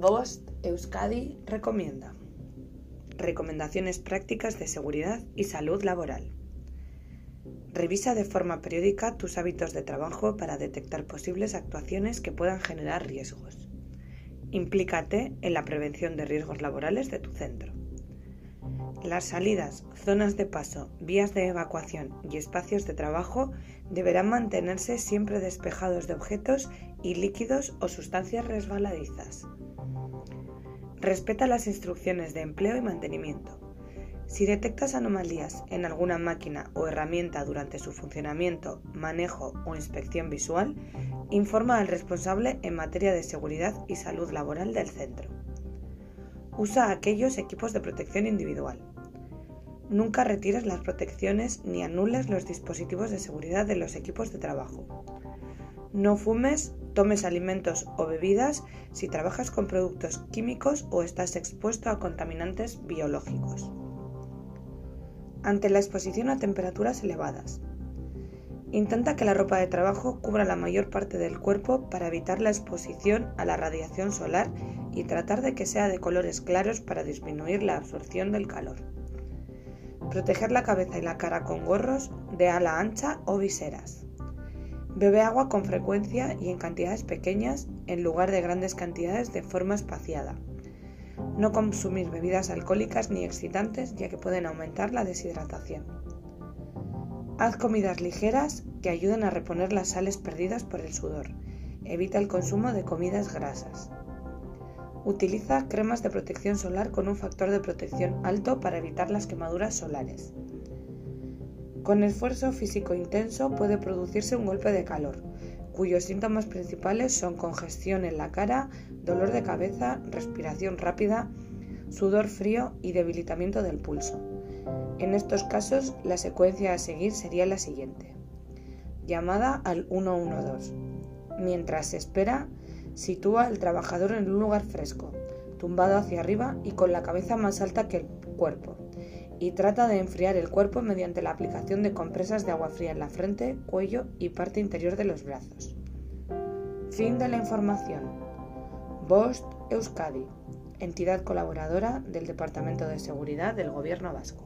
Bost Euskadi recomienda Recomendaciones prácticas de seguridad y salud laboral. Revisa de forma periódica tus hábitos de trabajo para detectar posibles actuaciones que puedan generar riesgos. Implícate en la prevención de riesgos laborales de tu centro. Las salidas, zonas de paso, vías de evacuación y espacios de trabajo deberán mantenerse siempre despejados de objetos y líquidos o sustancias resbaladizas. Respeta las instrucciones de empleo y mantenimiento. Si detectas anomalías en alguna máquina o herramienta durante su funcionamiento, manejo o inspección visual, informa al responsable en materia de seguridad y salud laboral del centro. Usa aquellos equipos de protección individual. Nunca retires las protecciones ni anules los dispositivos de seguridad de los equipos de trabajo. No fumes, tomes alimentos o bebidas si trabajas con productos químicos o estás expuesto a contaminantes biológicos. Ante la exposición a temperaturas elevadas, Intenta que la ropa de trabajo cubra la mayor parte del cuerpo para evitar la exposición a la radiación solar y tratar de que sea de colores claros para disminuir la absorción del calor. Proteger la cabeza y la cara con gorros de ala ancha o viseras. Bebe agua con frecuencia y en cantidades pequeñas en lugar de grandes cantidades de forma espaciada. No consumir bebidas alcohólicas ni excitantes ya que pueden aumentar la deshidratación. Haz comidas ligeras que ayuden a reponer las sales perdidas por el sudor. Evita el consumo de comidas grasas. Utiliza cremas de protección solar con un factor de protección alto para evitar las quemaduras solares. Con esfuerzo físico intenso puede producirse un golpe de calor, cuyos síntomas principales son congestión en la cara, dolor de cabeza, respiración rápida, sudor frío y debilitamiento del pulso. En estos casos, la secuencia a seguir sería la siguiente. Llamada al 112. Mientras se espera, sitúa al trabajador en un lugar fresco, tumbado hacia arriba y con la cabeza más alta que el cuerpo, y trata de enfriar el cuerpo mediante la aplicación de compresas de agua fría en la frente, cuello y parte interior de los brazos. Fin de la información. Bost Euskadi, entidad colaboradora del Departamento de Seguridad del Gobierno Vasco.